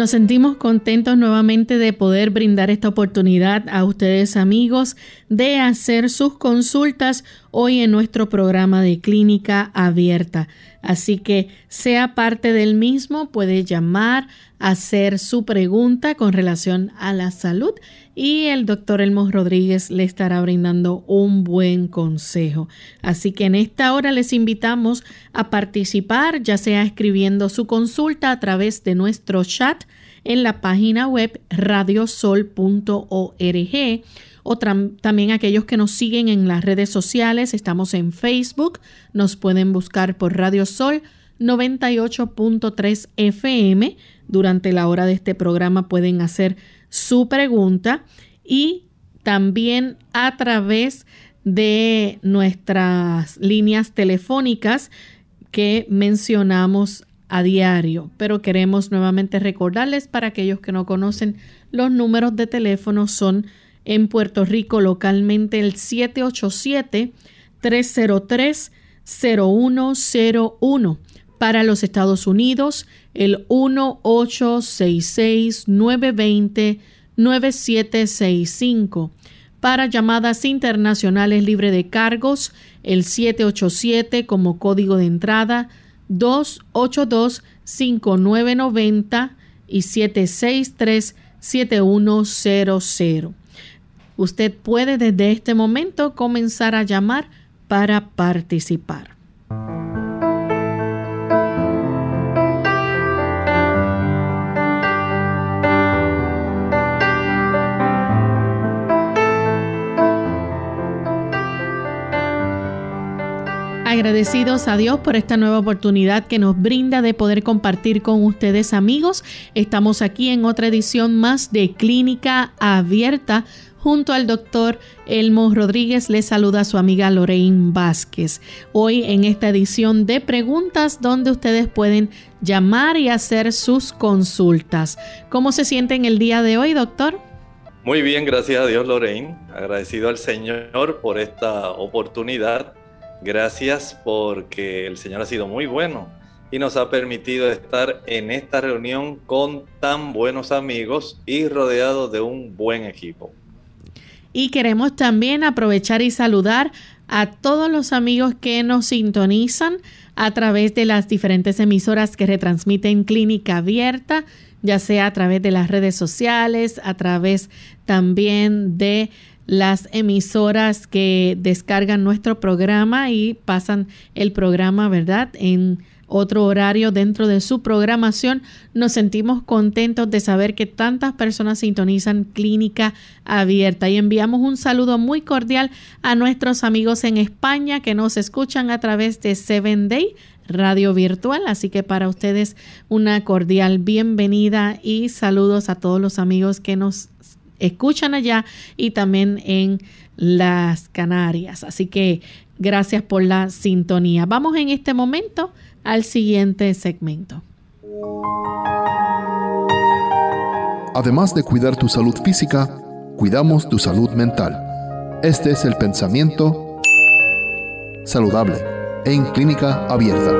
Nos sentimos contentos nuevamente de poder brindar esta oportunidad a ustedes amigos de hacer sus consultas hoy en nuestro programa de clínica abierta. Así que sea parte del mismo, puede llamar, hacer su pregunta con relación a la salud y el doctor Elmo Rodríguez le estará brindando un buen consejo. Así que en esta hora les invitamos a participar, ya sea escribiendo su consulta a través de nuestro chat en la página web radiosol.org o también aquellos que nos siguen en las redes sociales, estamos en Facebook, nos pueden buscar por Radio Sol 98.3 FM. Durante la hora de este programa pueden hacer su pregunta y también a través de nuestras líneas telefónicas que mencionamos a diario, pero queremos nuevamente recordarles para aquellos que no conocen los números de teléfono son en Puerto Rico localmente el 787-303-0101. Para los Estados Unidos el 1866-920-9765. Para llamadas internacionales libre de cargos el 787 como código de entrada 282-5990 y 763-7100. Usted puede desde este momento comenzar a llamar para participar. Agradecidos a Dios por esta nueva oportunidad que nos brinda de poder compartir con ustedes amigos. Estamos aquí en otra edición más de Clínica Abierta junto al doctor Elmo Rodríguez le saluda a su amiga Lorraine Vázquez. Hoy en esta edición de preguntas donde ustedes pueden llamar y hacer sus consultas. ¿Cómo se siente en el día de hoy, doctor? Muy bien, gracias a Dios, Lorraine. Agradecido al Señor por esta oportunidad Gracias porque el Señor ha sido muy bueno y nos ha permitido estar en esta reunión con tan buenos amigos y rodeados de un buen equipo. Y queremos también aprovechar y saludar a todos los amigos que nos sintonizan a través de las diferentes emisoras que retransmiten Clínica Abierta, ya sea a través de las redes sociales, a través también de las emisoras que descargan nuestro programa y pasan el programa, ¿verdad? En otro horario dentro de su programación. Nos sentimos contentos de saber que tantas personas sintonizan Clínica Abierta y enviamos un saludo muy cordial a nuestros amigos en España que nos escuchan a través de Seven Day Radio Virtual. Así que para ustedes una cordial bienvenida y saludos a todos los amigos que nos escuchan allá y también en las Canarias. Así que gracias por la sintonía. Vamos en este momento al siguiente segmento. Además de cuidar tu salud física, cuidamos tu salud mental. Este es el pensamiento saludable en clínica abierta.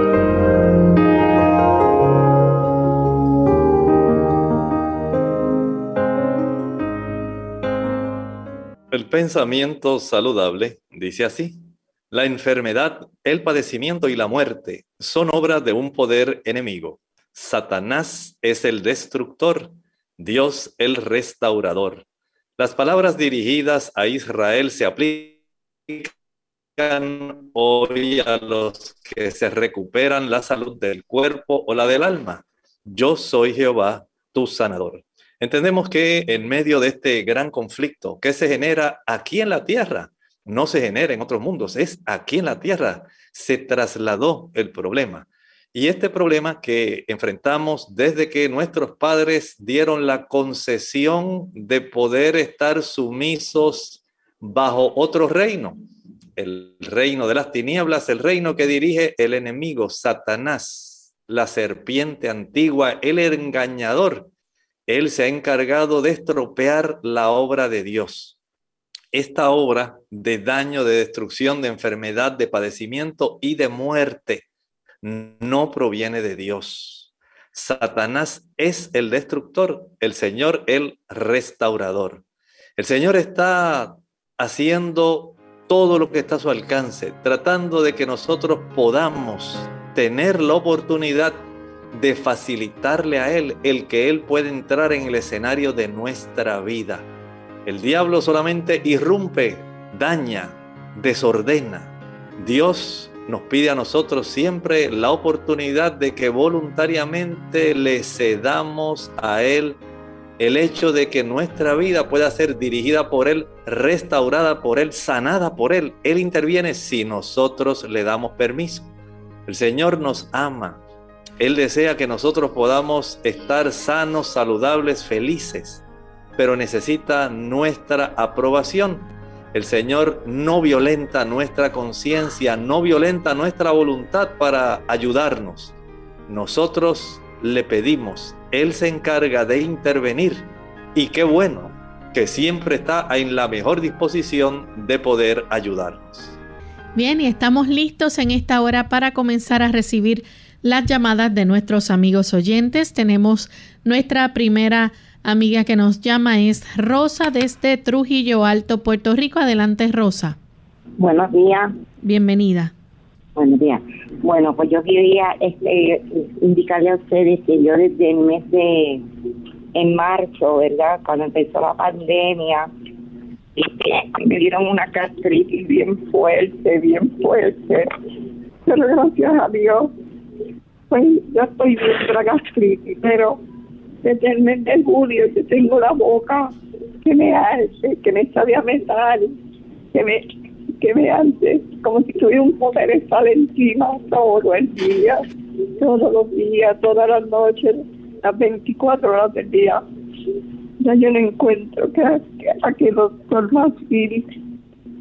El pensamiento saludable dice así, la enfermedad, el padecimiento y la muerte son obras de un poder enemigo. Satanás es el destructor, Dios el restaurador. Las palabras dirigidas a Israel se aplican hoy a los que se recuperan la salud del cuerpo o la del alma. Yo soy Jehová, tu sanador. Entendemos que en medio de este gran conflicto que se genera aquí en la tierra, no se genera en otros mundos, es aquí en la tierra, se trasladó el problema. Y este problema que enfrentamos desde que nuestros padres dieron la concesión de poder estar sumisos bajo otro reino, el reino de las tinieblas, el reino que dirige el enemigo, Satanás, la serpiente antigua, el engañador. Él se ha encargado de estropear la obra de Dios. Esta obra de daño, de destrucción, de enfermedad, de padecimiento y de muerte no proviene de Dios. Satanás es el destructor, el Señor el restaurador. El Señor está haciendo todo lo que está a su alcance, tratando de que nosotros podamos tener la oportunidad de facilitarle a Él el que Él pueda entrar en el escenario de nuestra vida. El diablo solamente irrumpe, daña, desordena. Dios nos pide a nosotros siempre la oportunidad de que voluntariamente le cedamos a Él el hecho de que nuestra vida pueda ser dirigida por Él, restaurada por Él, sanada por Él. Él interviene si nosotros le damos permiso. El Señor nos ama. Él desea que nosotros podamos estar sanos, saludables, felices, pero necesita nuestra aprobación. El Señor no violenta nuestra conciencia, no violenta nuestra voluntad para ayudarnos. Nosotros le pedimos, Él se encarga de intervenir y qué bueno que siempre está en la mejor disposición de poder ayudarnos. Bien, y estamos listos en esta hora para comenzar a recibir las llamadas de nuestros amigos oyentes. Tenemos nuestra primera amiga que nos llama, es Rosa desde Trujillo Alto, Puerto Rico. Adelante, Rosa. Buenos días. Bienvenida. Buenos días. Bueno, pues yo quería este, indicarle a ustedes que yo desde el mes de en marzo, ¿verdad? Cuando empezó la pandemia, este, me dieron una gastritis bien fuerte, bien fuerte. Pero gracias a Dios, pues yo estoy bien de la gastritis, pero desde el mes de julio yo tengo la boca que me hace, que me sabe a metal, que me que me hace como si tuviera un poder estar encima todo el día, todos los días, todas las noches, las 24 horas del día. Ya yo no encuentro que, a qué doctor más ir,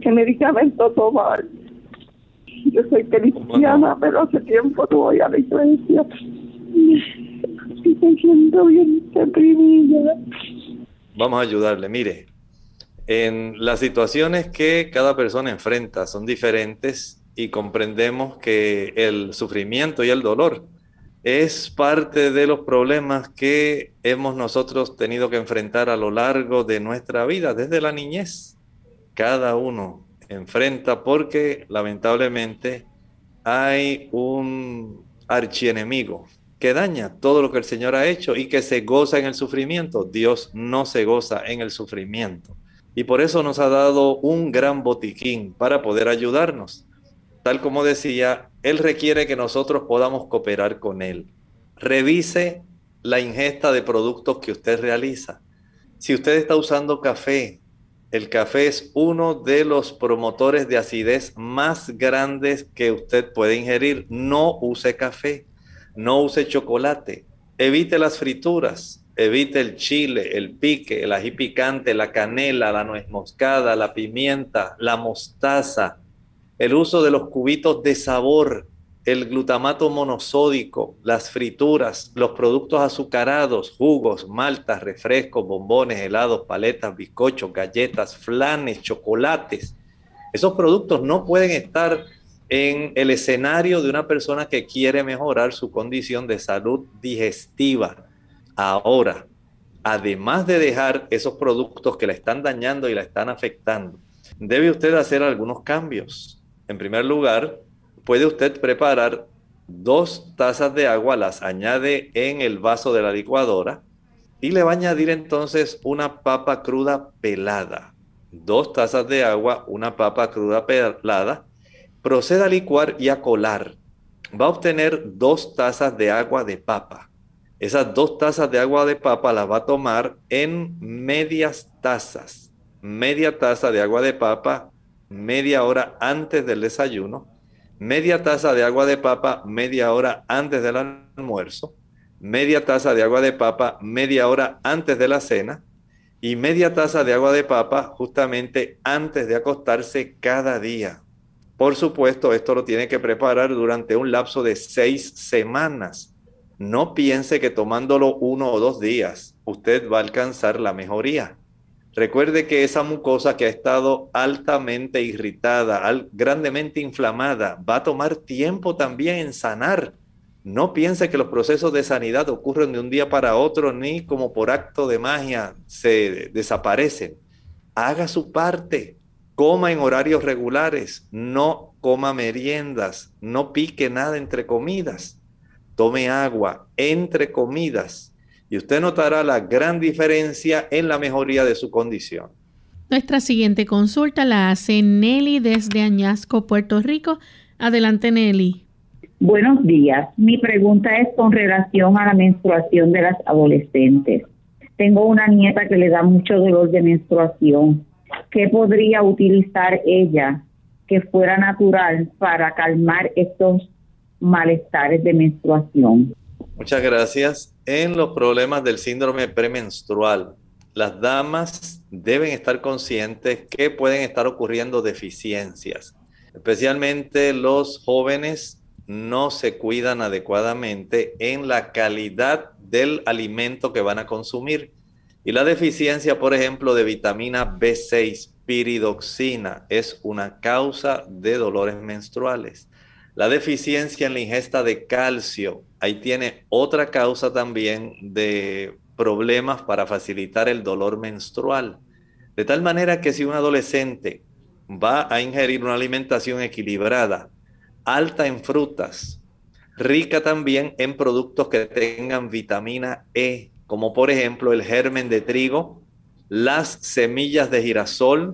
qué medicamento tomar. Yo soy cristiana, pero hace tiempo no voy a la iglesia. Vamos a ayudarle, mire en las situaciones que cada persona enfrenta son diferentes y comprendemos que el sufrimiento y el dolor es parte de los problemas que hemos nosotros tenido que enfrentar a lo largo de nuestra vida, desde la niñez. Cada uno enfrenta porque lamentablemente hay un archienemigo que daña todo lo que el Señor ha hecho y que se goza en el sufrimiento. Dios no se goza en el sufrimiento y por eso nos ha dado un gran botiquín para poder ayudarnos. Tal como decía, Él requiere que nosotros podamos cooperar con Él. Revise la ingesta de productos que usted realiza. Si usted está usando café, el café es uno de los promotores de acidez más grandes que usted puede ingerir. No use café, no use chocolate, evite las frituras, Evite el chile, el pique, el ají picante, la canela, la nuez moscada, la pimienta, la mostaza, el uso de los cubitos de sabor, el glutamato monosódico, las frituras, los productos azucarados, jugos, maltas, refrescos, bombones, helados, paletas, bizcochos, galletas, flanes, chocolates. Esos productos no pueden estar en el escenario de una persona que quiere mejorar su condición de salud digestiva Ahora, además de dejar esos productos que la están dañando y la están afectando, debe usted hacer algunos cambios. En primer lugar, puede usted preparar dos tazas de agua, las añade en el vaso de la licuadora y le va a añadir entonces una papa cruda pelada. Dos tazas de agua, una papa cruda pelada. Proceda a licuar y a colar. Va a obtener dos tazas de agua de papa esas dos tazas de agua de papa las va a tomar en medias tazas. Media taza de agua de papa media hora antes del desayuno. Media taza de agua de papa media hora antes del almuerzo. Media taza de agua de papa media hora antes de la cena. Y media taza de agua de papa justamente antes de acostarse cada día. Por supuesto, esto lo tiene que preparar durante un lapso de seis semanas. No piense que tomándolo uno o dos días usted va a alcanzar la mejoría. Recuerde que esa mucosa que ha estado altamente irritada, grandemente inflamada, va a tomar tiempo también en sanar. No piense que los procesos de sanidad ocurren de un día para otro ni como por acto de magia se desaparecen. Haga su parte coma en horarios regulares, no coma meriendas, no pique nada entre comidas, tome agua entre comidas y usted notará la gran diferencia en la mejoría de su condición. Nuestra siguiente consulta la hace Nelly desde Añasco, Puerto Rico. Adelante, Nelly. Buenos días. Mi pregunta es con relación a la menstruación de las adolescentes. Tengo una nieta que le da mucho dolor de menstruación ¿qué podría utilizar ella que fuera natural para calmar estos malestares de menstruación? Muchas gracias. En los problemas del síndrome premenstrual, las damas deben estar conscientes que pueden estar ocurriendo deficiencias. Especialmente los jóvenes no se cuidan adecuadamente en la calidad del alimento que van a consumir. Y la deficiencia, por ejemplo, de vitamina B6, piridoxina, es una causa de dolores menstruales. La deficiencia en la ingesta de calcio, ahí tiene otra causa también de problemas para facilitar el dolor menstrual. De tal manera que si un adolescente va a ingerir una alimentación equilibrada, alta en frutas, rica también en productos que tengan vitamina E, como por ejemplo el germen de trigo, las semillas de girasol,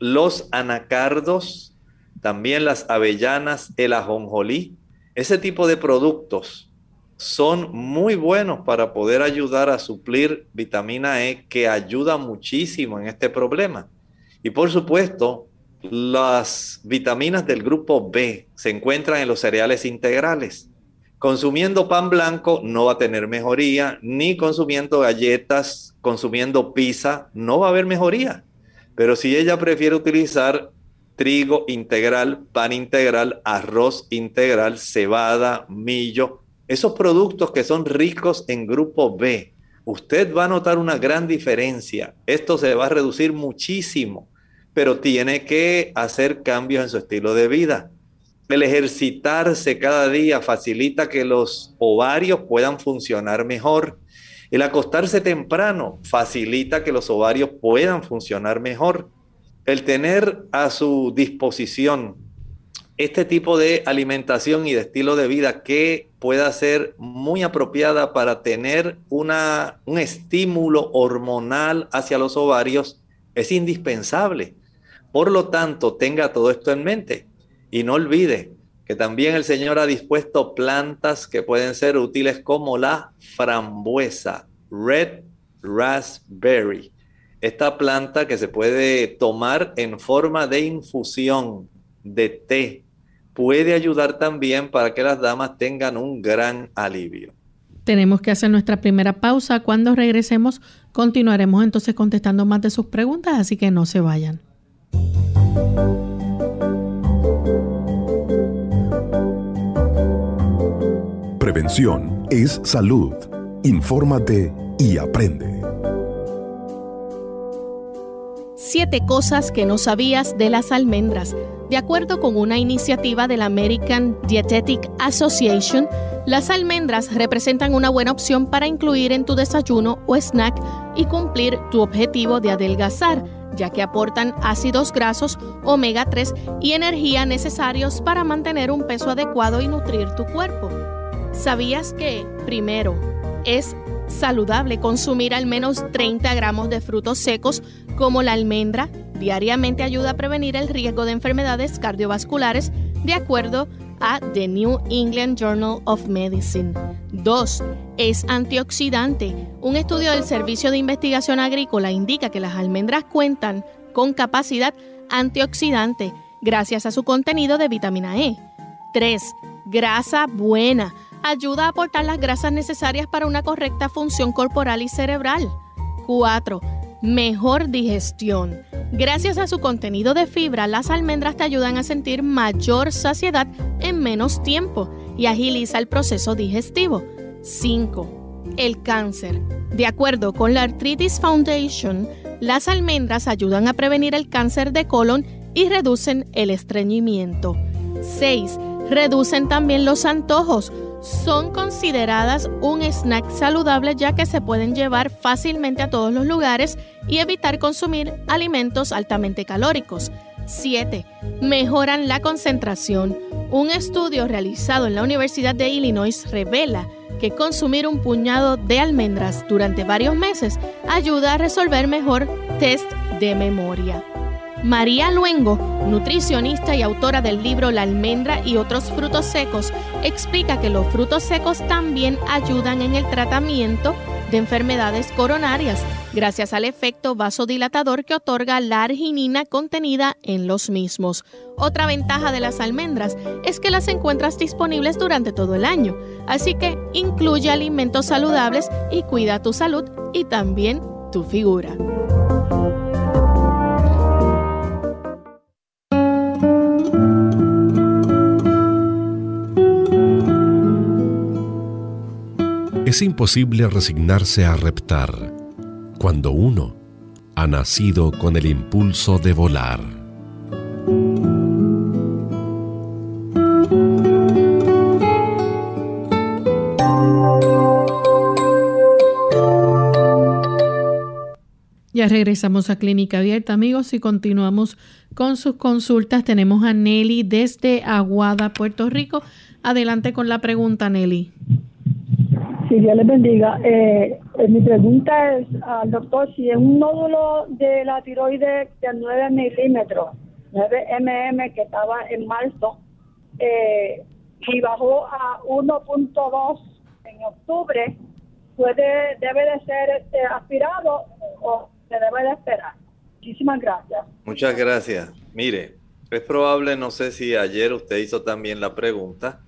los anacardos, también las avellanas, el ajonjolí. Ese tipo de productos son muy buenos para poder ayudar a suplir vitamina E que ayuda muchísimo en este problema. Y por supuesto, las vitaminas del grupo B se encuentran en los cereales integrales. Consumiendo pan blanco no va a tener mejoría, ni consumiendo galletas, consumiendo pizza, no va a haber mejoría. Pero si ella prefiere utilizar trigo integral, pan integral, arroz integral, cebada, millo, esos productos que son ricos en grupo B, usted va a notar una gran diferencia. Esto se va a reducir muchísimo, pero tiene que hacer cambios en su estilo de vida. El ejercitarse cada día facilita que los ovarios puedan funcionar mejor. El acostarse temprano facilita que los ovarios puedan funcionar mejor. El tener a su disposición este tipo de alimentación y de estilo de vida que pueda ser muy apropiada para tener una, un estímulo hormonal hacia los ovarios es indispensable. Por lo tanto, tenga todo esto en mente. Y no olvide que también el Señor ha dispuesto plantas que pueden ser útiles como la frambuesa, red raspberry. Esta planta que se puede tomar en forma de infusión, de té, puede ayudar también para que las damas tengan un gran alivio. Tenemos que hacer nuestra primera pausa. Cuando regresemos, continuaremos entonces contestando más de sus preguntas, así que no se vayan. Prevención es salud. Infórmate y aprende. Siete cosas que no sabías de las almendras. De acuerdo con una iniciativa de la American Dietetic Association, las almendras representan una buena opción para incluir en tu desayuno o snack y cumplir tu objetivo de adelgazar, ya que aportan ácidos grasos, omega 3 y energía necesarios para mantener un peso adecuado y nutrir tu cuerpo. ¿Sabías que, primero, es saludable consumir al menos 30 gramos de frutos secos como la almendra? Diariamente ayuda a prevenir el riesgo de enfermedades cardiovasculares de acuerdo a The New England Journal of Medicine. 2. Es antioxidante. Un estudio del Servicio de Investigación Agrícola indica que las almendras cuentan con capacidad antioxidante gracias a su contenido de vitamina E. 3. Grasa buena. Ayuda a aportar las grasas necesarias para una correcta función corporal y cerebral. 4. Mejor digestión. Gracias a su contenido de fibra, las almendras te ayudan a sentir mayor saciedad en menos tiempo y agiliza el proceso digestivo. 5. El cáncer. De acuerdo con la Arthritis Foundation, las almendras ayudan a prevenir el cáncer de colon y reducen el estreñimiento. 6. Reducen también los antojos. Son consideradas un snack saludable ya que se pueden llevar fácilmente a todos los lugares y evitar consumir alimentos altamente calóricos. 7. Mejoran la concentración. Un estudio realizado en la Universidad de Illinois revela que consumir un puñado de almendras durante varios meses ayuda a resolver mejor test de memoria. María Luengo, nutricionista y autora del libro La almendra y otros frutos secos, explica que los frutos secos también ayudan en el tratamiento de enfermedades coronarias, gracias al efecto vasodilatador que otorga la arginina contenida en los mismos. Otra ventaja de las almendras es que las encuentras disponibles durante todo el año, así que incluye alimentos saludables y cuida tu salud y también tu figura. Es imposible resignarse a reptar cuando uno ha nacido con el impulso de volar. Ya regresamos a Clínica Abierta, amigos, y continuamos con sus consultas. Tenemos a Nelly desde Aguada, Puerto Rico. Adelante con la pregunta, Nelly. Si Dios les bendiga. Eh, eh, mi pregunta es al doctor si es un nódulo de la tiroides de 9 milímetros, 9 mm que estaba en marzo, eh, y bajó a 1.2 en octubre, puede debe de ser este, aspirado o se debe de esperar. Muchísimas gracias. Muchas gracias. Mire, es probable, no sé si ayer usted hizo también la pregunta,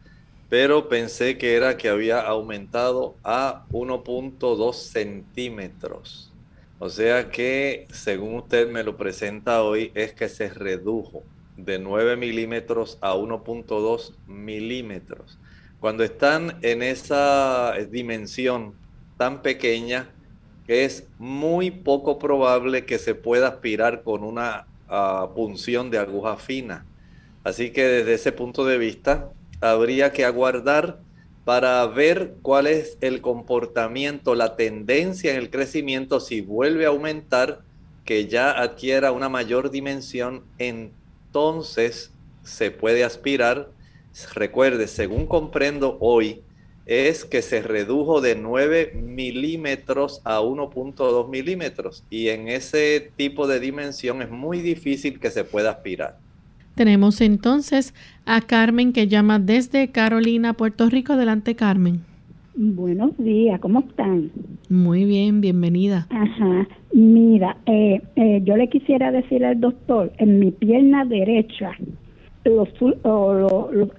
pero pensé que era que había aumentado a 1.2 centímetros. O sea que, según usted me lo presenta hoy, es que se redujo de 9 milímetros a 1.2 milímetros. Cuando están en esa dimensión tan pequeña, es muy poco probable que se pueda aspirar con una ah, punción de aguja fina. Así que desde ese punto de vista, habría que aguardar para ver cuál es el comportamiento, la tendencia en el crecimiento, si vuelve a aumentar, que ya adquiera una mayor dimensión, entonces se puede aspirar. Recuerde, según comprendo hoy, es que se redujo de 9 milímetros a 1.2 milímetros y en ese tipo de dimensión es muy difícil que se pueda aspirar. Tenemos entonces a Carmen que llama desde Carolina, Puerto Rico. Adelante, Carmen. Buenos días, ¿cómo están? Muy bien, bienvenida. Ajá, mira, eh, eh, yo le quisiera decir al doctor, en mi pierna derecha, los,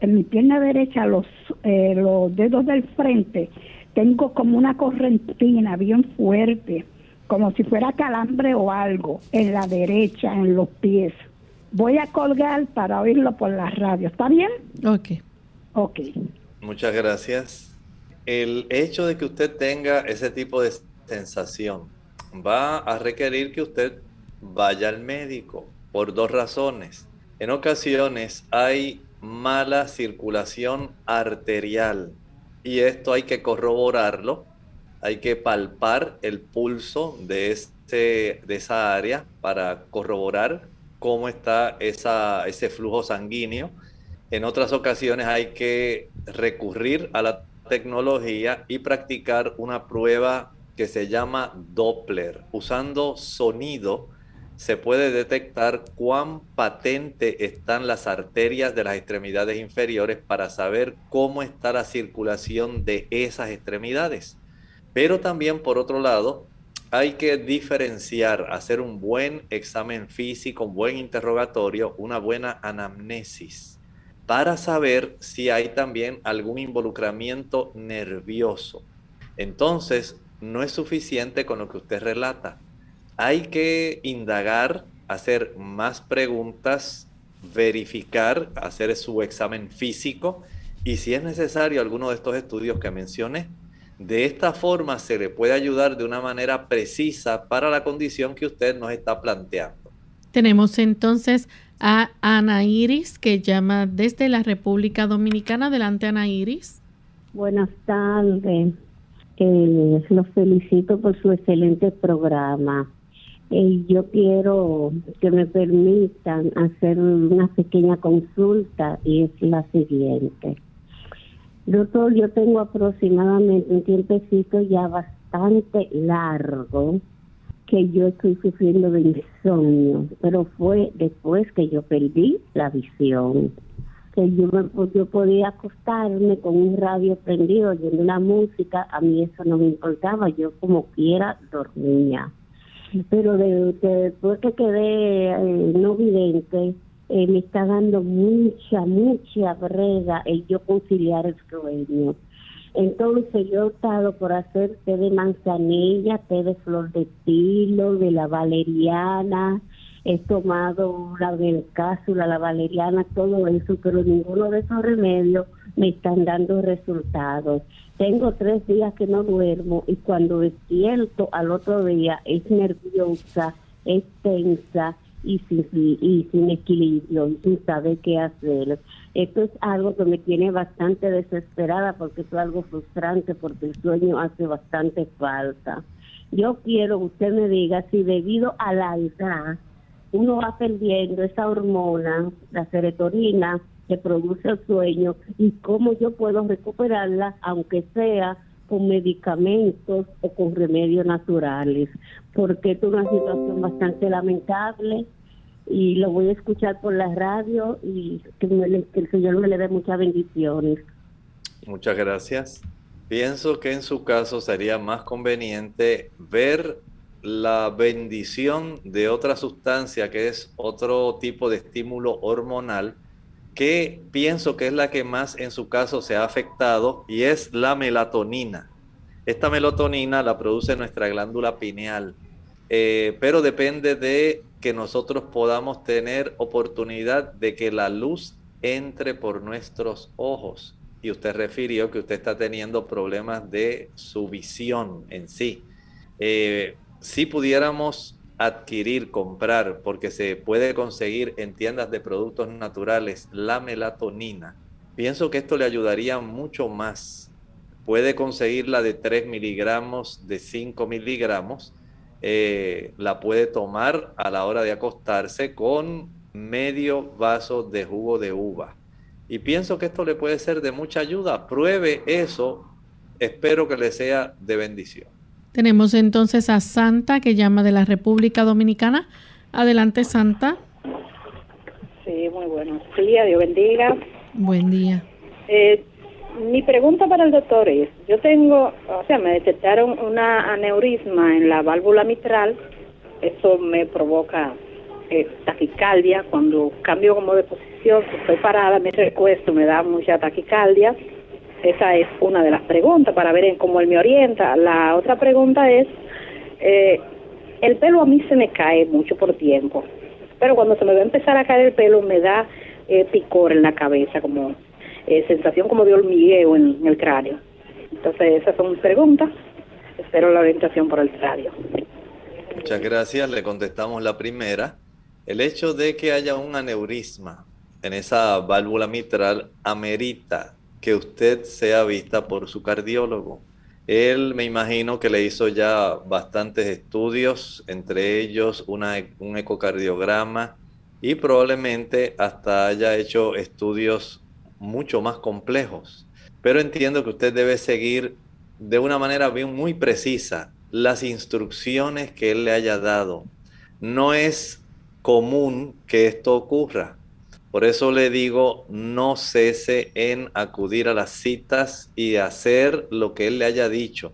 en mi pierna derecha, los, eh, los dedos del frente, tengo como una correntina bien fuerte, como si fuera calambre o algo, en la derecha, en los pies voy a colgar para oírlo por la radio. ¿Está bien? Ok. Ok. Muchas gracias. El hecho de que usted tenga ese tipo de sensación va a requerir que usted vaya al médico por dos razones. En ocasiones hay mala circulación arterial y esto hay que corroborarlo. Hay que palpar el pulso de, este, de esa área para corroborar cómo está ese flujo sanguíneo. En otras ocasiones hay que recurrir a la tecnología y practicar una prueba que se llama Doppler, usando sonido se puede detectar cuán patente están las arterias de las extremidades inferiores para saber cómo está la circulación de esas extremidades. Pero también, por otro lado, hay que diferenciar, hacer un buen examen físico, un buen interrogatorio, una buena anamnesis, para saber si hay también algún involucramiento nervioso. Entonces, no es suficiente con lo que usted relata hay que indagar, hacer más preguntas, verificar, hacer su examen físico y si es necesario alguno de estos estudios que mencioné. De esta forma se le puede ayudar de una manera precisa para la condición que usted nos está planteando. Tenemos entonces a Ana Iris que llama desde la República Dominicana. Adelante, Ana Iris. Buenas tardes. Eh, los felicito por su excelente programa. Eh, yo quiero que me permitan hacer una pequeña consulta y es la siguiente. Doctor, yo tengo aproximadamente un tiempecito ya bastante largo que yo estoy sufriendo de insomnio, pero fue después que yo perdí la visión. Que yo, yo podía acostarme con un radio prendido oyendo la música, a mí eso no me importaba, yo como quiera dormía pero de, después que quedé eh, no vidente, eh, me está dando mucha, mucha brega el yo conciliar el sueño. Entonces yo he optado por hacer té de manzanilla, té de flor de tilo, de la valeriana, he tomado la del cápsula, la valeriana, todo eso, pero ninguno de esos remedios me están dando resultados. Tengo tres días que no duermo y cuando despierto al otro día es nerviosa, es tensa y sin, y sin equilibrio y sin saber qué hacer. Esto es algo que me tiene bastante desesperada porque es algo frustrante porque el sueño hace bastante falta. Yo quiero que usted me diga si debido a la edad uno va perdiendo esa hormona, la serotonina, que produce el sueño y cómo yo puedo recuperarla, aunque sea con medicamentos o con remedios naturales, porque es una situación bastante lamentable y lo voy a escuchar por la radio y que, el Señor me le dé muchas bendiciones. Muchas gracias. Pienso que en su caso sería más conveniente ver la bendición de otra sustancia que es otro tipo de estímulo hormonal que pienso que es la que más en su caso se ha afectado y es la melatonina. Esta melatonina la produce nuestra glándula pineal, eh, pero depende de que nosotros podamos tener oportunidad de que la luz entre por nuestros ojos. Y usted refirió que usted está teniendo problemas de su visión en sí. Eh, si pudiéramos adquirir, comprar, porque se puede conseguir en tiendas de productos naturales la melatonina, pienso que esto le ayudaría mucho más. Puede conseguirla de 3 miligramos, de 5 miligramos. Eh, la puede tomar a la hora de acostarse con medio vaso de jugo de uva. Y pienso que esto le puede ser de mucha ayuda. Pruebe eso. Espero que le sea de bendición. Tenemos entonces a Santa que llama de la República Dominicana. Adelante, Santa. Sí, muy buenos días, Dios bendiga. Buen día. Eh, mi pregunta para el doctor es, yo tengo, o sea, me detectaron una aneurisma en la válvula mitral, eso me provoca eh, taquicardia, cuando cambio como de posición, si estoy parada, me recuesto, me da mucha taquicardia esa es una de las preguntas para ver en cómo él me orienta. La otra pregunta es, eh, el pelo a mí se me cae mucho por tiempo, pero cuando se me va a empezar a caer el pelo me da eh, picor en la cabeza, como eh, sensación como de hormigueo en, el cráneo. Entonces esas son mis preguntas. Espero la orientación por el radio. Muchas gracias. Le contestamos la primera. El hecho de que haya un aneurisma en esa válvula mitral amerita que usted sea vista por su cardiólogo. Él me imagino que le hizo ya bastantes estudios, entre ellos una, un ecocardiograma y probablemente hasta haya hecho estudios mucho más complejos. Pero entiendo que usted debe seguir de una manera bien muy precisa las instrucciones que él le haya dado. no es común que esto ocurra. Por eso le digo, no cese en acudir a las citas y hacer lo que él le haya dicho,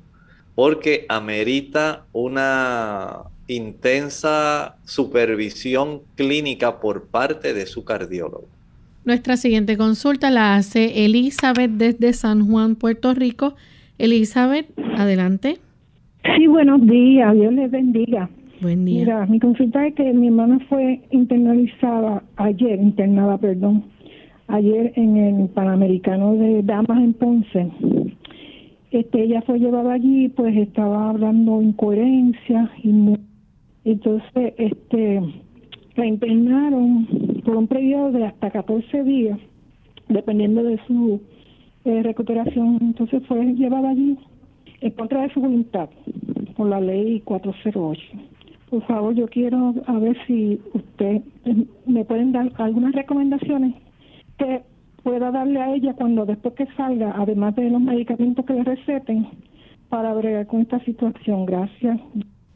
porque amerita una intensa supervisión clínica por parte de su cardiólogo. Nuestra siguiente consulta la hace Elizabeth desde San Juan, Puerto Rico. Elizabeth, adelante. Sí, buenos días, Dios les bendiga. Buen día. Mira, mi consulta es que mi hermana fue internalizada ayer, internada, perdón, ayer en el Panamericano de Damas en Ponce. Este, ella fue llevada allí, pues estaba hablando incoherencia y entonces, este, la por un periodo de hasta 14 días, dependiendo de su eh, recuperación. Entonces fue llevada allí en contra de su voluntad, por la ley 408 por favor, yo quiero a ver si usted eh, me pueden dar algunas recomendaciones que pueda darle a ella cuando después que salga, además de los medicamentos que le receten, para bregar con esta situación. Gracias.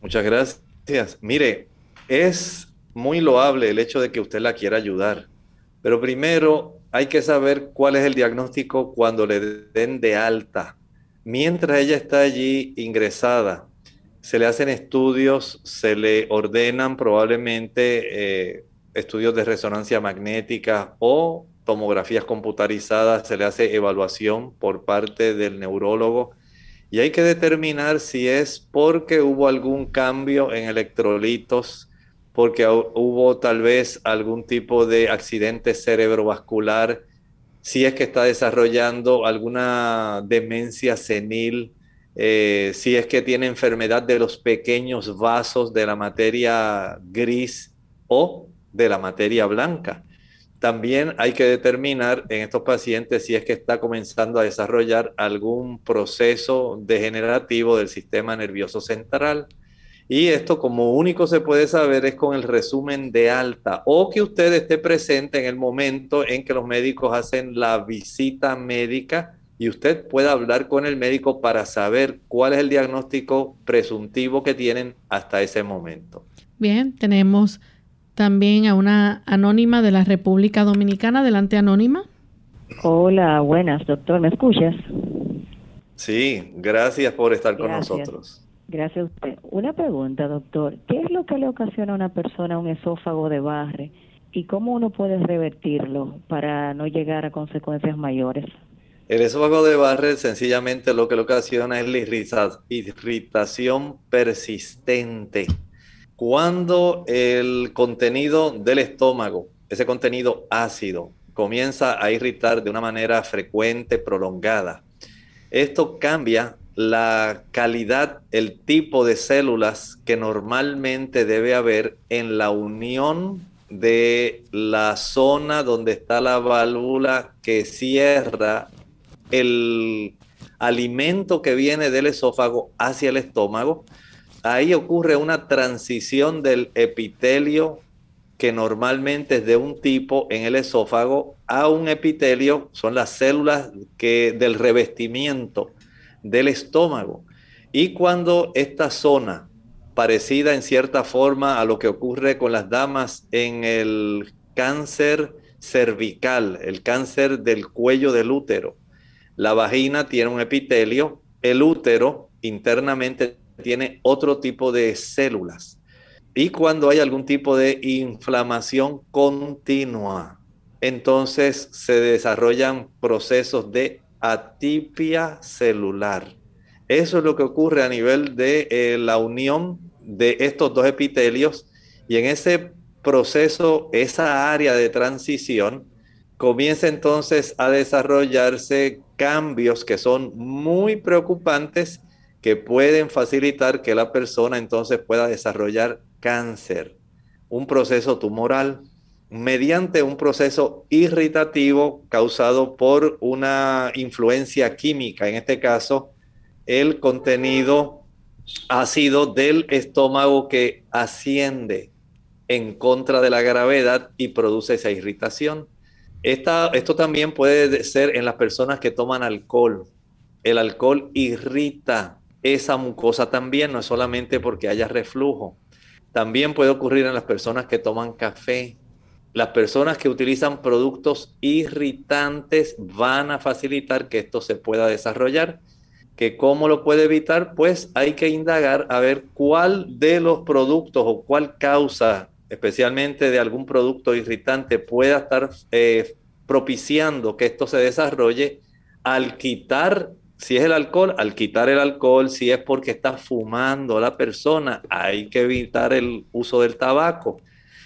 Muchas gracias. Mire, es muy loable el hecho de que usted la quiera ayudar, pero primero hay que saber cuál es el diagnóstico cuando le den de alta. Mientras ella está allí ingresada, se le hacen estudios, se le ordenan probablemente eh, estudios de resonancia magnética o tomografías computarizadas, se le hace evaluación por parte del neurólogo y hay que determinar si es porque hubo algún cambio en electrolitos, porque hubo tal vez algún tipo de accidente cerebrovascular, si es que está desarrollando alguna demencia senil, eh, si es que tiene enfermedad de los pequeños vasos de la materia gris o de la materia blanca. También hay que determinar en estos pacientes si es que está comenzando a desarrollar algún proceso degenerativo del sistema nervioso central. Y esto como único se puede saber es con el resumen de alta o que usted esté presente en el momento en que los médicos hacen la visita médica y usted pueda hablar con el médico para saber cuál es el diagnóstico presuntivo que tienen hasta ese momento. Bien, tenemos también a una anónima de la República Dominicana. Adelante, anónima. Hola, buenas, doctor. ¿Me escuchas? Sí, gracias por estar con nosotros. Gracias a usted. Una pregunta, doctor. ¿Qué es lo que le ocasiona a una persona un esófago de barre y cómo uno puede revertirlo para no llegar a consecuencias mayores? El esófago de Barrett sencillamente lo que lo ocasiona es la irritación persistente. Cuando el contenido del estómago, ese contenido ácido, comienza a irritar de una manera frecuente, prolongada, esto cambia la calidad, el tipo de células que normalmente debe haber en la unión de la zona donde está la válvula que cierra el alimento que viene del esófago hacia el estómago, ahí ocurre una transición del epitelio que normalmente es de un tipo en el esófago a un epitelio, son las células que, del revestimiento del estómago. Y cuando esta zona, parecida en cierta forma a lo que ocurre con las damas en el cáncer cervical, el cáncer del cuello del útero, la vagina tiene un epitelio, el útero internamente tiene otro tipo de células. Y cuando hay algún tipo de inflamación continua, entonces se desarrollan procesos de atipia celular. Eso es lo que ocurre a nivel de eh, la unión de estos dos epitelios y en ese proceso, esa área de transición, comienza entonces a desarrollarse cambios que son muy preocupantes que pueden facilitar que la persona entonces pueda desarrollar cáncer, un proceso tumoral, mediante un proceso irritativo causado por una influencia química, en este caso el contenido ácido del estómago que asciende en contra de la gravedad y produce esa irritación esto también puede ser en las personas que toman alcohol. El alcohol irrita esa mucosa también, no es solamente porque haya reflujo. También puede ocurrir en las personas que toman café. Las personas que utilizan productos irritantes van a facilitar que esto se pueda desarrollar. ¿Que ¿Cómo lo puede evitar? Pues hay que indagar a ver cuál de los productos o cuál causa, especialmente de algún producto irritante, pueda estar eh, propiciando que esto se desarrolle al quitar si es el alcohol, al quitar el alcohol, si es porque está fumando la persona, hay que evitar el uso del tabaco.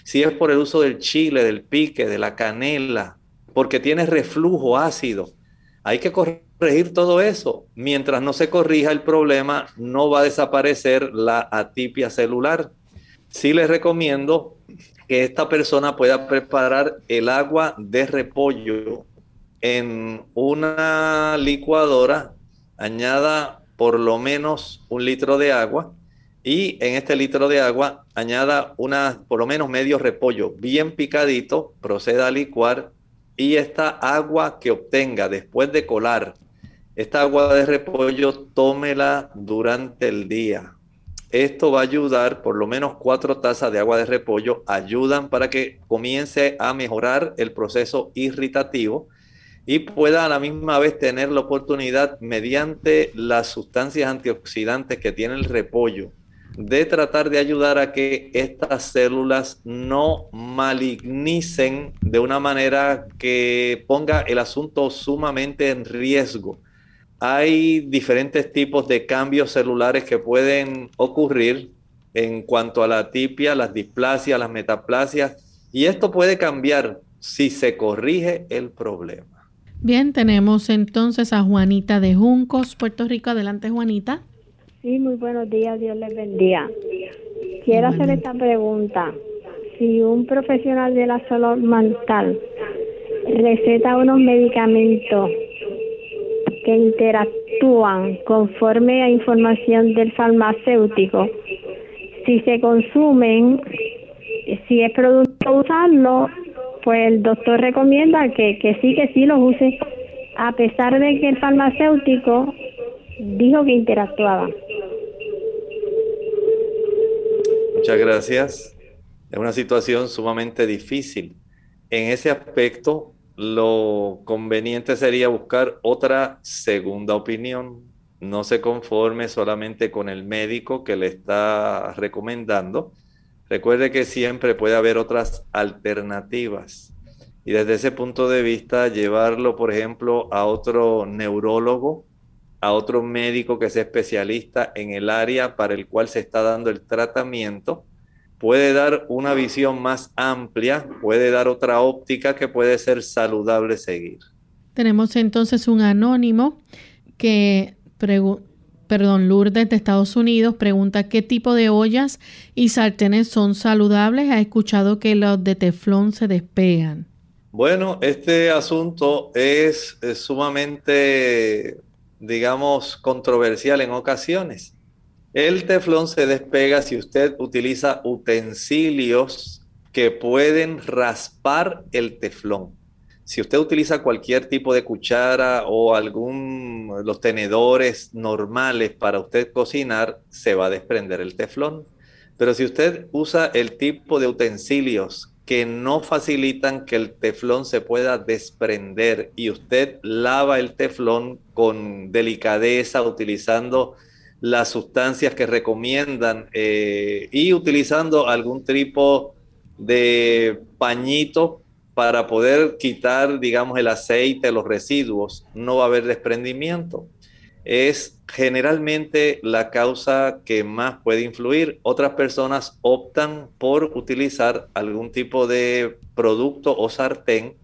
Si es por el uso del chile, del pique, de la canela, porque tiene reflujo ácido, hay que corregir todo eso. Mientras no se corrija el problema, no va a desaparecer la atipia celular. Sí les recomiendo que esta persona pueda preparar el agua de repollo en una licuadora añada por lo menos un litro de agua y en este litro de agua añada una, por lo menos medio repollo bien picadito, proceda a licuar y esta agua que obtenga después de colar, esta agua de repollo, tómela durante el día. Esto va a ayudar, por lo menos cuatro tazas de agua de repollo ayudan para que comience a mejorar el proceso irritativo y pueda a la misma vez tener la oportunidad, mediante las sustancias antioxidantes que tiene el repollo, de tratar de ayudar a que estas células no malignicen de una manera que ponga el asunto sumamente en riesgo. Hay diferentes tipos de cambios celulares que pueden ocurrir en cuanto a la tipia, las displasias, las metaplasias, y esto puede cambiar si se corrige el problema. Bien, tenemos entonces a Juanita de Juncos, Puerto Rico. Adelante, Juanita. Sí, muy buenos días, Dios les bendiga. Quiero hacer esta pregunta. Si un profesional de la salud mental receta unos medicamentos que interactúan conforme a información del farmacéutico, si se consumen, si es producto usarlo, pues el doctor recomienda que, que sí, que sí los use, a pesar de que el farmacéutico dijo que interactuaba. Muchas gracias. Es una situación sumamente difícil. En ese aspecto, lo conveniente sería buscar otra segunda opinión. No se conforme solamente con el médico que le está recomendando, Recuerde que siempre puede haber otras alternativas. Y desde ese punto de vista, llevarlo, por ejemplo, a otro neurólogo, a otro médico que sea especialista en el área para el cual se está dando el tratamiento, puede dar una visión más amplia, puede dar otra óptica que puede ser saludable seguir. Tenemos entonces un anónimo que pregunta perdón, Lourdes de Estados Unidos pregunta qué tipo de ollas y sartenes son saludables. Ha escuchado que los de teflón se despegan. Bueno, este asunto es, sumamente, digamos, controversial en ocasiones. El teflón se despega si usted utiliza utensilios que pueden raspar el teflón si usted utiliza cualquier tipo de cuchara o algún los tenedores normales para usted cocinar, se va a desprender el teflón. Pero si usted usa el tipo de utensilios que no facilitan que el teflón se pueda desprender y usted lava el teflón con delicadeza utilizando las sustancias que recomiendan eh, y utilizando algún tipo de pañito para poder quitar, digamos, el aceite, los residuos, no va a haber desprendimiento. Es generalmente la causa que más puede influir. Otras personas optan por utilizar algún tipo de producto o sartén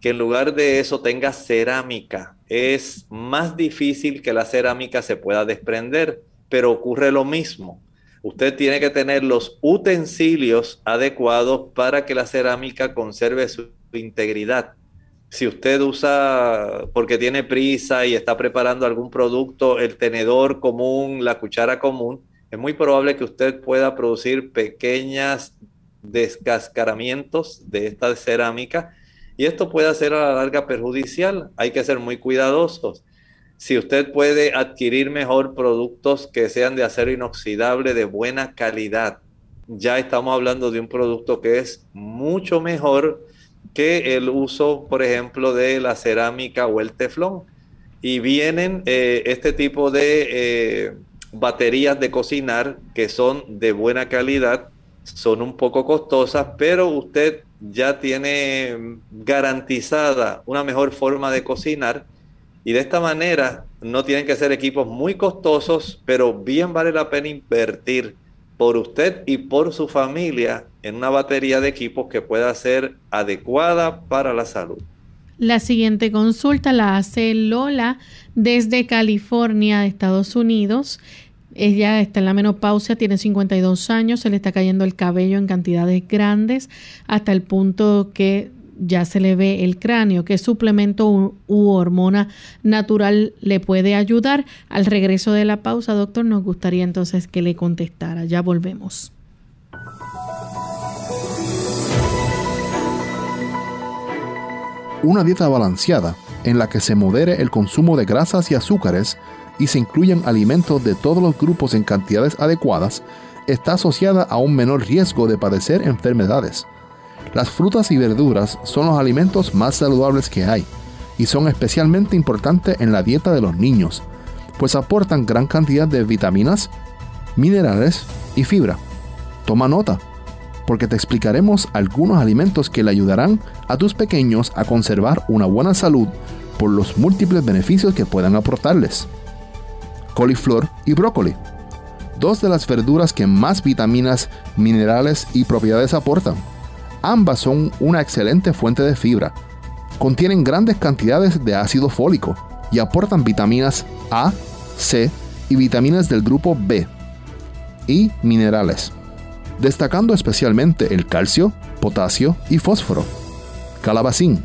que en lugar de eso tenga cerámica. Es más difícil que la cerámica se pueda desprender, pero ocurre lo mismo. Usted tiene que tener los utensilios adecuados para que la cerámica conserve su integridad. Si usted usa, porque tiene prisa y está preparando algún producto, el tenedor común, la cuchara común, es muy probable que usted pueda producir pequeñas descascaramientos de esta cerámica y esto puede ser a la larga perjudicial. Hay que ser muy cuidadosos si usted puede adquirir mejor productos que sean de acero inoxidable de buena calidad, ya estamos hablando de un producto que es mucho mejor que el uso, por ejemplo, de la cerámica o el teflón. Y vienen eh, este tipo de eh, baterías de cocinar que son de buena calidad, son un poco costosas, pero usted ya tiene garantizada una mejor forma de cocinar y de esta manera no tienen que ser equipos muy costosos, pero bien vale la pena invertir por usted y por su familia en una batería de equipos que pueda ser adecuada para la salud. La siguiente consulta la hace Lola desde California, Estados Unidos. Ella está en la menopausia, tiene 52 años, se le está cayendo el cabello en cantidades grandes hasta el punto que ya se le ve el cráneo. ¿Qué suplemento u, hormona natural le puede ayudar? Al regreso de la pausa, doctor, nos gustaría entonces que le contestara. Ya volvemos. Una dieta balanceada en la que se modere el consumo de grasas y azúcares y se incluyan alimentos de todos los grupos en cantidades adecuadas, está asociada a un menor riesgo de padecer enfermedades. Las frutas y verduras son los alimentos más saludables que hay y son especialmente importantes en la dieta de los niños, pues aportan gran cantidad de vitaminas, minerales y fibra. Toma nota, porque te explicaremos algunos alimentos que le ayudarán a tus pequeños a conservar una buena salud por los múltiples beneficios que puedan aportarles coliflor y brócoli, dos de las verduras que más vitaminas, minerales y propiedades aportan. Ambas son una excelente fuente de fibra. Contienen grandes cantidades de ácido fólico y aportan vitaminas A, C y vitaminas del grupo B y minerales, destacando especialmente el calcio, potasio y fósforo. Calabacín.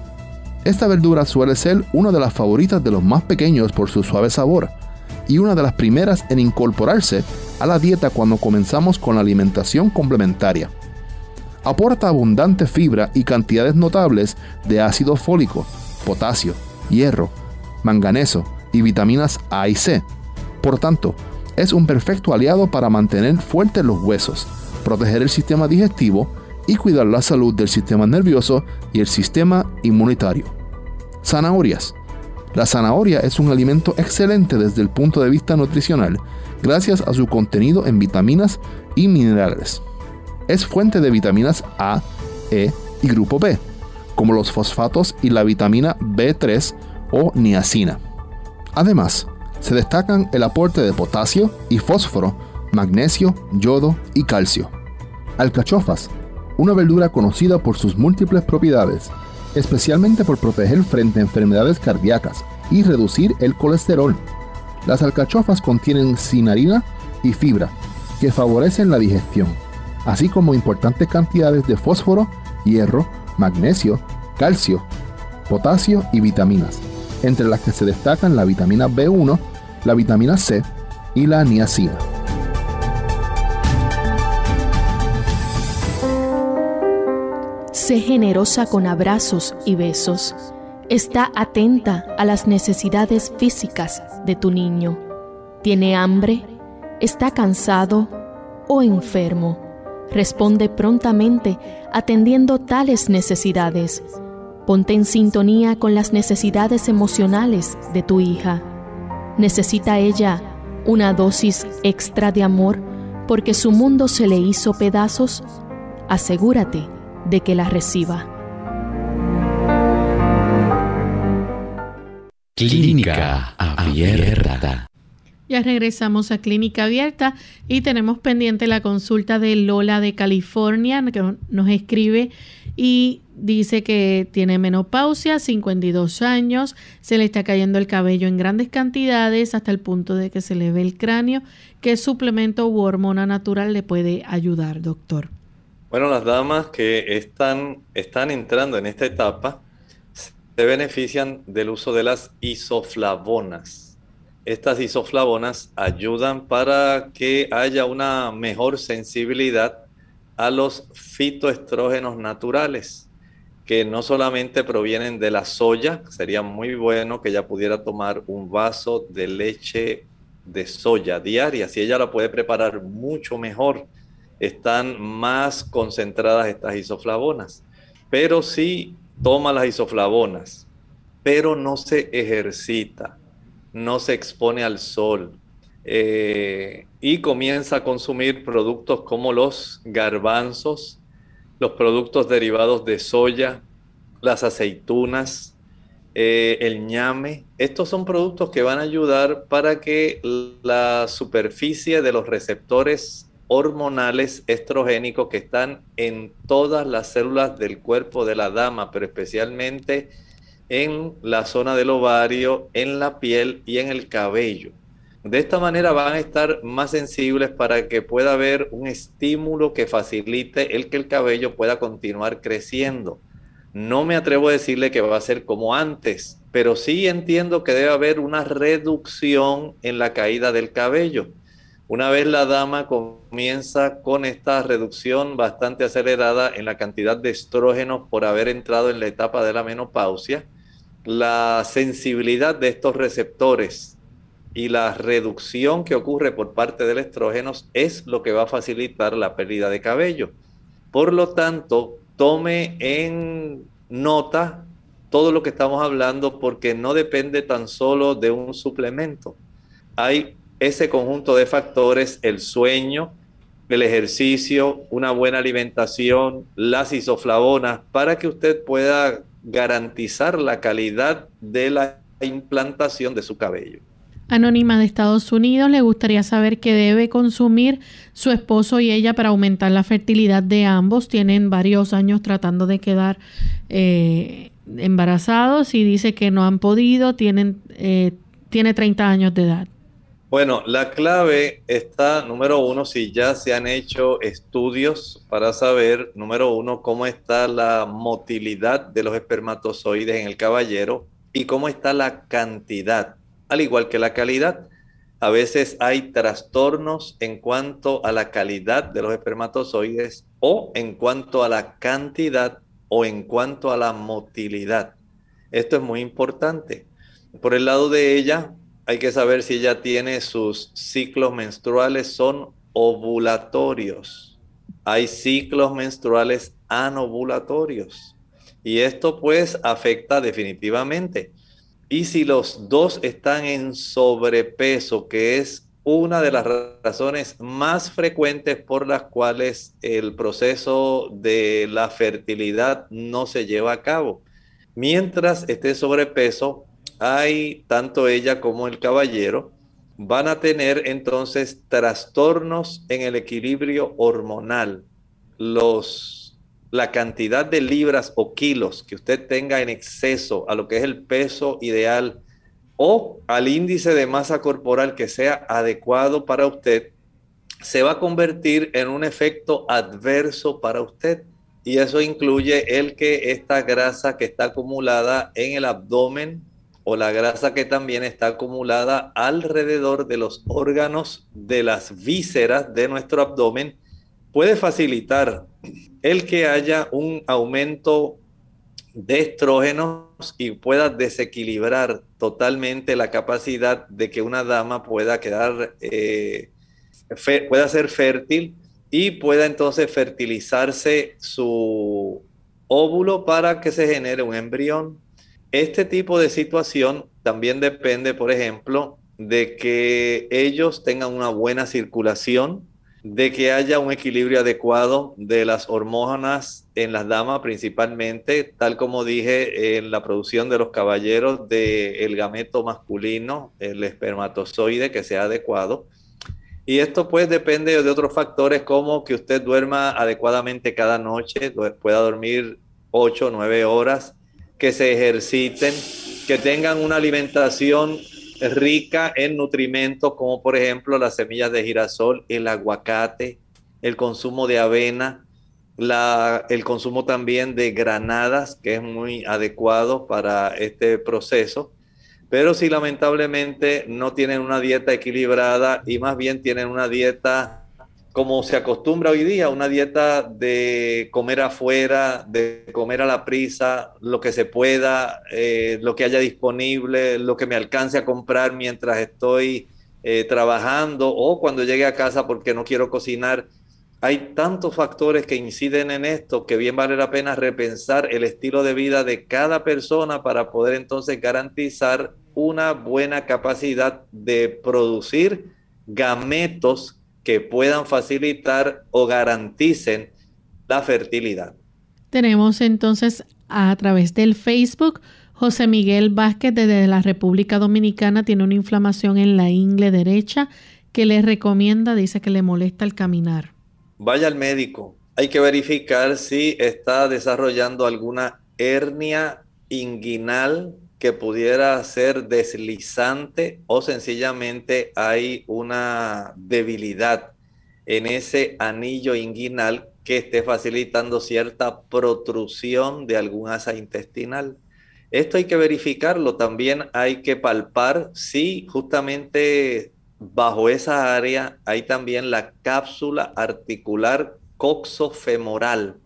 Esta verdura suele ser una de las favoritas de los más pequeños por su suave sabor y una de las primeras en incorporarse a la dieta cuando comenzamos con la alimentación complementaria. Aporta abundante fibra y cantidades notables de ácido fólico, potasio, hierro, manganeso y vitaminas A y C. Por tanto, es un perfecto aliado para mantener fuertes los huesos, proteger el sistema digestivo y cuidar la salud del sistema nervioso y el sistema inmunitario. Zanahorias la zanahoria es un alimento excelente desde el punto de vista nutricional, gracias a su contenido en vitaminas y minerales. Es fuente de vitaminas A, E y grupo B, como los fosfatos y la vitamina B3 o niacina. Además, se destacan el aporte de potasio y fósforo, magnesio, yodo y calcio. Alcachofas, una verdura conocida por sus múltiples propiedades, especialmente por proteger frente a enfermedades cardíacas y reducir el colesterol. Las alcachofas contienen cinarina y fibra, que favorecen la digestión, así como importantes cantidades de fósforo, hierro, magnesio, calcio, potasio y vitaminas, entre las que se destacan la vitamina B1, la vitamina C y la niacina. Sé generosa con abrazos y besos. Está atenta a las necesidades físicas de tu niño. ¿Tiene hambre? ¿Está cansado o enfermo? Responde prontamente atendiendo tales necesidades. Ponte en sintonía con las necesidades emocionales de tu hija. ¿Necesita ella una dosis extra de amor porque su mundo se le hizo pedazos? Asegúrate de que la reciba. Clínica Abierta. Ya regresamos a Clínica Abierta y tenemos pendiente la consulta de Lola de California que nos escribe y dice que tiene menopausia, 52 años, se le está cayendo el cabello en grandes cantidades hasta el punto de que se le ve el cráneo. ¿Qué suplemento u hormona natural le puede ayudar, doctor? Bueno, las damas que están, están entrando en esta etapa se benefician del uso de las isoflavonas. Estas isoflavonas ayudan para que haya una mejor sensibilidad a los fitoestrógenos naturales, que no solamente provienen de la soya, sería muy bueno que ella pudiera tomar un vaso de leche de soya diaria, si ella la puede preparar mucho mejor están más concentradas estas isoflavonas. Pero si toma las isoflavonas, pero no se ejercita, no se expone al sol eh, y comienza a consumir productos como los garbanzos, los productos derivados de soya, las aceitunas, eh, el ñame. Estos son productos que van a ayudar para que la superficie de los receptores hormonales estrogénicos que están en todas las células del cuerpo de la dama, pero especialmente en la zona del ovario, en la piel y en el cabello. De esta manera van a estar más sensibles para que pueda haber un estímulo que facilite el que el cabello pueda continuar creciendo. No me atrevo a decirle que va a ser como antes, pero sí entiendo que debe haber una reducción en la caída del cabello. Una vez la dama comienza con esta reducción bastante acelerada en la cantidad de estrógenos por haber entrado en la etapa de la menopausia, la sensibilidad de estos receptores y la reducción que ocurre por parte del estrógeno es lo que va a facilitar la pérdida de cabello. Por lo tanto, tome en nota todo lo que estamos hablando porque no depende tan solo de un suplemento. Hay ese conjunto de factores, el sueño, el ejercicio, una buena alimentación, las isoflavonas, para que usted pueda garantizar la calidad de la implantación de su cabello. Anónima de Estados Unidos le gustaría saber qué debe consumir su esposo y ella para aumentar la fertilidad de ambos. Tienen varios años tratando de quedar eh, embarazados y dice que no han podido. Tienen, eh, tiene 30 años de edad. Bueno, la clave está, número uno, si ya se han hecho estudios para saber, número uno, cómo está la motilidad de los espermatozoides en el caballero y cómo está la cantidad, al igual que la calidad. A veces hay trastornos en cuanto a la calidad de los espermatozoides o en cuanto a la cantidad o en cuanto a la motilidad. Esto es muy importante. Por el lado de ella, hay que saber si ella tiene sus ciclos menstruales, son ovulatorios. Hay ciclos menstruales anovulatorios. Y esto pues afecta definitivamente. Y si los dos están en sobrepeso, que es una de las razones más frecuentes por las cuales el proceso de la fertilidad no se lleva a cabo. Mientras esté sobrepeso, hay tanto ella como el caballero van a tener entonces trastornos en el equilibrio hormonal. Los, la cantidad de libras o kilos que usted tenga en exceso a lo que es el peso ideal o al índice de masa corporal que sea adecuado para usted, se va a convertir en un efecto adverso para usted. Y eso incluye el que esta grasa que está acumulada en el abdomen, o la grasa que también está acumulada alrededor de los órganos de las vísceras de nuestro abdomen puede facilitar el que haya un aumento de estrógenos y pueda desequilibrar totalmente la capacidad de que una dama pueda quedar, eh, pueda ser fértil y pueda entonces fertilizarse su óvulo para que se genere un embrión. Este tipo de situación también depende, por ejemplo, de que ellos tengan una buena circulación, de que haya un equilibrio adecuado de las hormonas en las damas principalmente, tal como dije en la producción de los caballeros del gameto masculino, el espermatozoide que sea adecuado. Y esto pues depende de otros factores como que usted duerma adecuadamente cada noche, pueda dormir 8 o 9 horas, que se ejerciten, que tengan una alimentación rica en nutrimentos como por ejemplo las semillas de girasol, el aguacate, el consumo de avena, la, el consumo también de granadas, que es muy adecuado para este proceso. Pero si lamentablemente no tienen una dieta equilibrada y más bien tienen una dieta como se acostumbra hoy día, una dieta de comer afuera, de comer a la prisa, lo que se pueda, eh, lo que haya disponible, lo que me alcance a comprar mientras estoy eh, trabajando o cuando llegue a casa porque no quiero cocinar. Hay tantos factores que inciden en esto que bien vale la pena repensar el estilo de vida de cada persona para poder entonces garantizar una buena capacidad de producir gametos que puedan facilitar o garanticen la fertilidad. Tenemos entonces a través del Facebook José Miguel Vázquez desde la República Dominicana tiene una inflamación en la ingle derecha que le recomienda, dice que le molesta el caminar. Vaya al médico. Hay que verificar si está desarrollando alguna hernia inguinal que pudiera ser deslizante o sencillamente hay una debilidad en ese anillo inguinal que esté facilitando cierta protrusión de algún asa intestinal. Esto hay que verificarlo. También hay que palpar si justamente bajo esa área hay también la cápsula articular coxofemoral.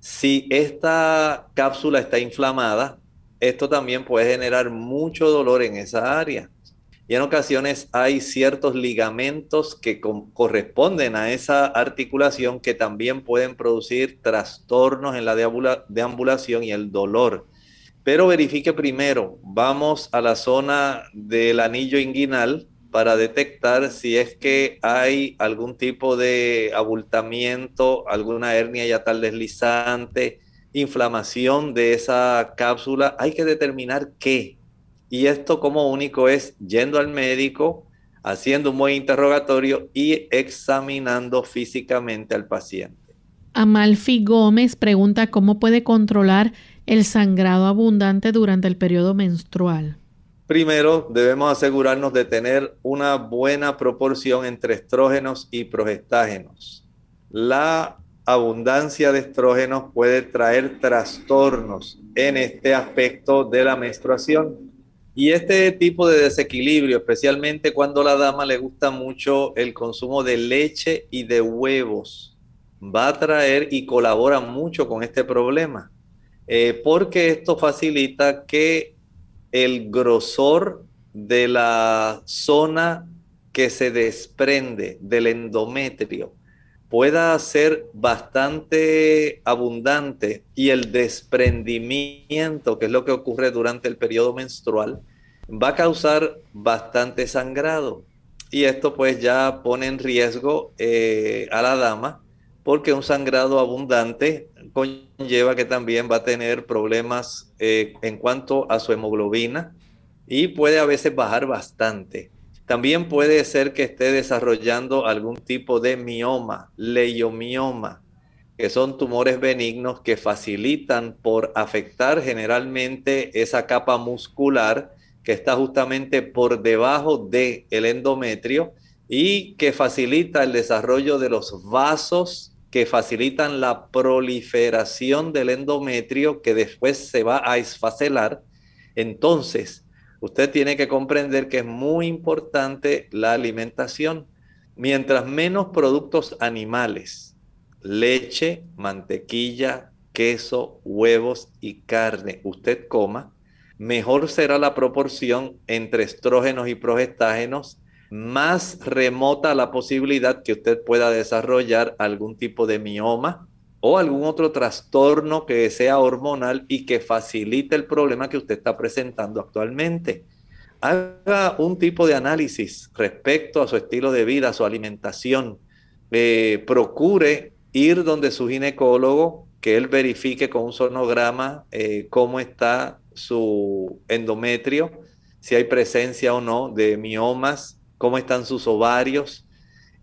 Si esta cápsula está inflamada, esto también puede generar mucho dolor en esa área. Y en ocasiones hay ciertos ligamentos que corresponden a esa articulación que también pueden producir trastornos en la deambulación y el dolor. Pero verifique primero, vamos a la zona del anillo inguinal para detectar si es que hay algún tipo de abultamiento, alguna hernia ya tal deslizante, inflamación de esa cápsula, hay que determinar qué. Y esto como único es yendo al médico, haciendo un buen interrogatorio y examinando físicamente al paciente. Amalfi Gómez pregunta cómo puede controlar el sangrado abundante durante el periodo menstrual. Primero, debemos asegurarnos de tener una buena proporción entre estrógenos y progestágenos. La abundancia de estrógenos puede traer trastornos en este aspecto de la menstruación. Y este tipo de desequilibrio, especialmente cuando a la dama le gusta mucho el consumo de leche y de huevos, va a traer y colabora mucho con este problema, eh, porque esto facilita que el grosor de la zona que se desprende del endometrio pueda ser bastante abundante y el desprendimiento, que es lo que ocurre durante el periodo menstrual, va a causar bastante sangrado. Y esto pues ya pone en riesgo eh, a la dama porque un sangrado abundante conlleva que también va a tener problemas eh, en cuanto a su hemoglobina y puede a veces bajar bastante. También puede ser que esté desarrollando algún tipo de mioma, leiomioma, que son tumores benignos que facilitan por afectar generalmente esa capa muscular que está justamente por debajo del el endometrio y que facilita el desarrollo de los vasos que facilitan la proliferación del endometrio que después se va a esfacelar. Entonces, usted tiene que comprender que es muy importante la alimentación. Mientras menos productos animales, leche, mantequilla, queso, huevos y carne usted coma, mejor será la proporción entre estrógenos y progestágenos, más remota la posibilidad que usted pueda desarrollar algún tipo de mioma o algún otro trastorno que sea hormonal y que facilite el problema que usted está presentando actualmente. Haga un tipo de análisis respecto a su estilo de vida, a su alimentación. Eh, procure ir donde su ginecólogo, que él verifique con un sonograma eh, cómo está su endometrio, si hay presencia o no de miomas, cómo están sus ovarios,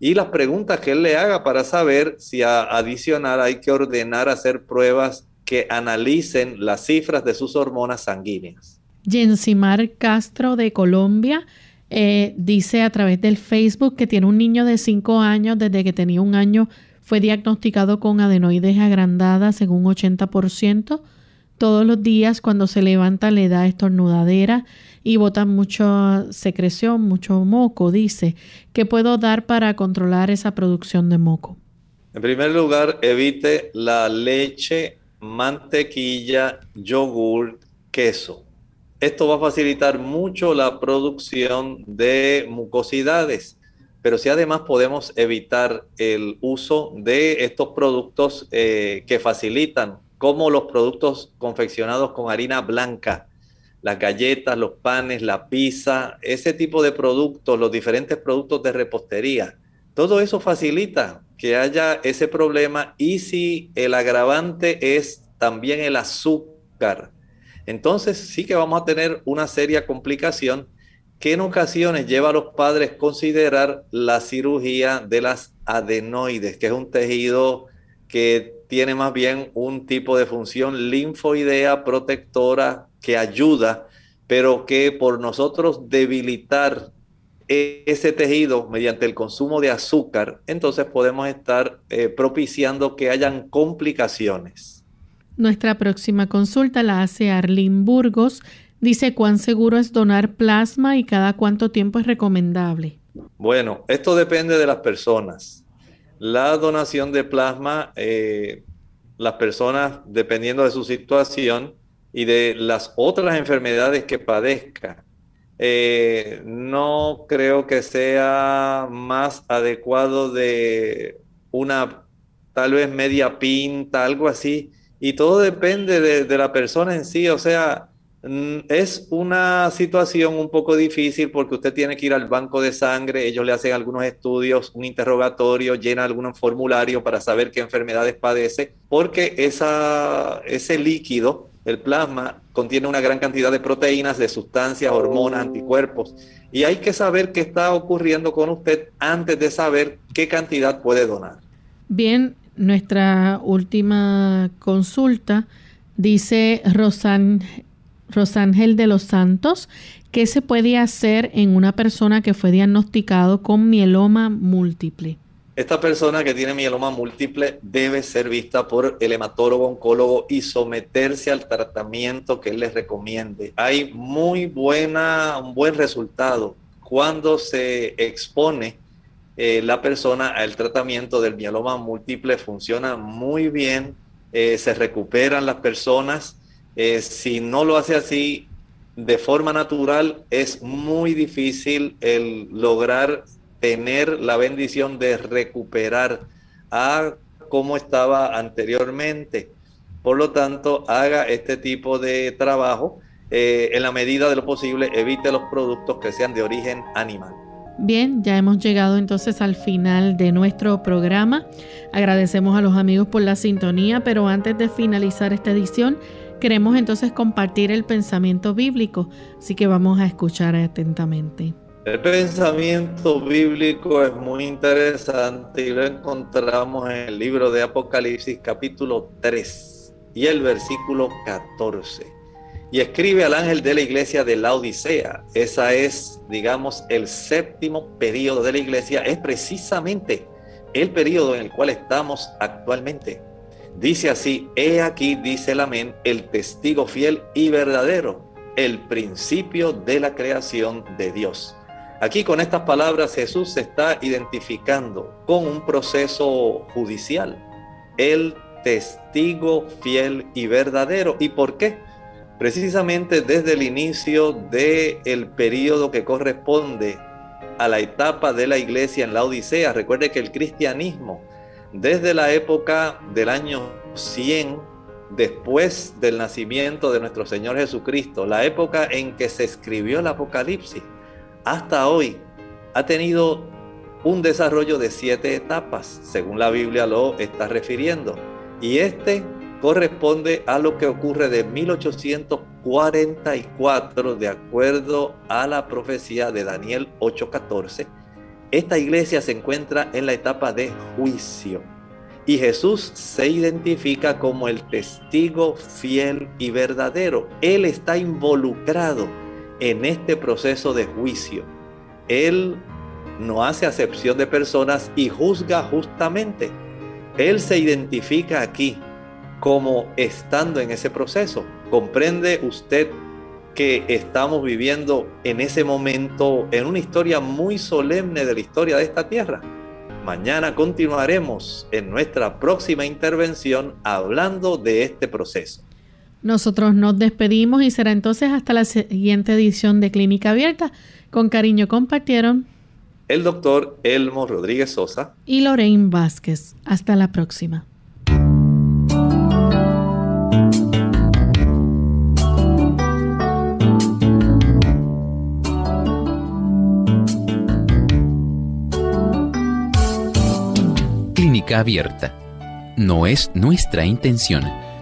y las preguntas que él le haga para saber si a, adicional hay que ordenar hacer pruebas que analicen las cifras de sus hormonas sanguíneas. Jensimar Castro de Colombia eh, dice a través del Facebook que tiene un niño de 5 años, desde que tenía un año fue diagnosticado con adenoides agrandadas en un 80%. Todos los días cuando se levanta le da estornudadera y bota mucha secreción, mucho moco, dice. ¿Qué puedo dar para controlar esa producción de moco? En primer lugar, evite la leche, mantequilla, yogur, queso. Esto va a facilitar mucho la producción de mucosidades. pero si además podemos evitar el uso de estos productos eh, que facilitan, como los productos confeccionados con harina blanca, las galletas, los panes, la pizza, ese tipo de productos, los diferentes productos de repostería, todo eso facilita que haya ese problema y si el agravante es también el azúcar, entonces sí que vamos a tener una seria complicación que en ocasiones lleva a los padres a considerar la cirugía de las adenoides, que es un tejido que tiene más bien un tipo de función linfoidea protectora que ayuda, pero que por nosotros debilitar ese tejido mediante el consumo de azúcar, entonces podemos estar eh, propiciando que hayan complicaciones. Nuestra próxima consulta la hace Arlene Burgos. Dice cuán seguro es donar plasma y cada cuánto tiempo es recomendable. Bueno, esto depende de las personas. La donación de plasma, eh, las personas, dependiendo de su situación y de las otras enfermedades que padezca, eh, no creo que sea más adecuado de una tal vez media pinta, algo así. Y todo depende de, la persona en sí. O sea, mm, es una situación un poco difícil porque usted tiene que ir al banco de sangre, ellos le hacen algunos estudios, un interrogatorio, llena algún formulario para saber qué enfermedades padece, porque esa, ese líquido el plasma contiene una gran cantidad de proteínas, de sustancias, hormonas, anticuerpos. Y hay que saber qué está ocurriendo con usted antes de saber qué cantidad puede donar. Bien, nuestra última consulta dice Rosan, Rosángel de los Santos, ¿qué se puede hacer en una persona que fue diagnosticado con mieloma múltiple? Esta persona que tiene mieloma múltiple debe ser vista por el hematólogo oncólogo y someterse al tratamiento que él les recomiende. Hay muy buena, un buen resultado cuando se expone eh, la persona al tratamiento del mieloma múltiple. Funciona muy bien, eh, se recuperan las personas. Eh, si no lo hace así de forma natural, es muy difícil el lograr tener la bendición de recuperar a como estaba anteriormente. Por lo tanto, haga este tipo de trabajo. Eh, en la medida de lo posible, evite los productos que sean de origen animal. Bien, ya hemos llegado entonces al final de nuestro programa. Agradecemos a los amigos por la sintonía, pero antes de finalizar esta edición, queremos entonces compartir el pensamiento bíblico, así que vamos a escuchar atentamente. El pensamiento bíblico es muy interesante y lo encontramos en el libro de Apocalipsis capítulo 3 y el versículo 14. Y escribe al ángel de la iglesia de la Odisea. Esa es, digamos, el séptimo periodo de la iglesia. Es precisamente el periodo en el cual estamos actualmente. Dice así, he aquí, dice el amén, el testigo fiel y verdadero, el principio de la creación de Dios Aquí con estas palabras Jesús se está identificando con un proceso judicial, el testigo fiel y verdadero. ¿Y por qué? Precisamente desde el inicio del el periodo que corresponde a la etapa de la iglesia en la Odisea. Recuerde que el cristianismo, desde la época del año 100, después del nacimiento de nuestro Señor Jesucristo, la época en que se escribió el Apocalipsis, hasta hoy ha tenido un desarrollo de siete etapas, según la Biblia lo está refiriendo. Y este corresponde a lo que ocurre de 1844, de acuerdo a la profecía de Daniel 8:14. Esta iglesia se encuentra en la etapa de juicio y Jesús se identifica como el testigo fiel y verdadero. Él está involucrado en este proceso de juicio. Él no hace acepción de personas y juzga justamente. Él se identifica aquí como estando en ese proceso. ¿Comprende usted que estamos viviendo en ese momento en una historia muy solemne de la historia de esta tierra? Mañana continuaremos en nuestra próxima intervención hablando de este proceso. Nosotros nos despedimos y será entonces hasta la siguiente edición de Clínica Abierta. Con cariño compartieron el doctor Elmo Rodríguez Sosa y Lorraine Vázquez. Hasta la próxima. Clínica abierta. No es nuestra intención